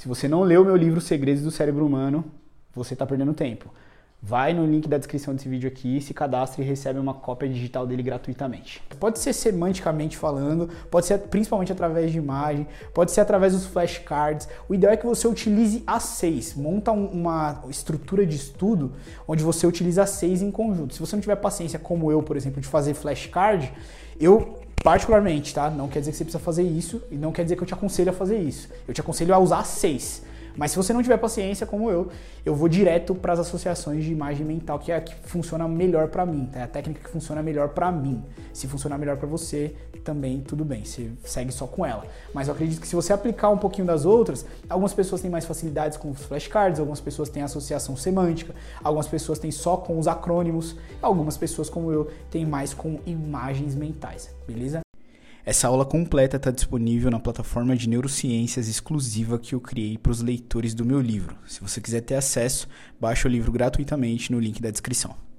Se você não leu meu livro Segredos do Cérebro Humano, você está perdendo tempo. Vai no link da descrição desse vídeo aqui, se cadastre e recebe uma cópia digital dele gratuitamente. Pode ser semanticamente falando, pode ser principalmente através de imagem, pode ser através dos flashcards. O ideal é que você utilize a seis. Monta uma estrutura de estudo onde você utiliza a seis em conjunto. Se você não tiver paciência, como eu, por exemplo, de fazer flashcard, eu particularmente, tá? Não quer dizer que você precisa fazer isso e não quer dizer que eu te aconselho a fazer isso. Eu te aconselho a usar seis. Mas se você não tiver paciência como eu, eu vou direto para as associações de imagem mental, que é a que funciona melhor para mim, tá? É a técnica que funciona melhor para mim. Se funcionar melhor para você, também tudo bem, você segue só com ela. Mas eu acredito que se você aplicar um pouquinho das outras, algumas pessoas têm mais facilidades com os flashcards, algumas pessoas têm associação semântica, algumas pessoas têm só com os acrônimos, algumas pessoas como eu têm mais com imagens mentais, beleza? Essa aula completa está disponível na plataforma de neurociências exclusiva que eu criei para os leitores do meu livro. Se você quiser ter acesso, baixe o livro gratuitamente no link da descrição.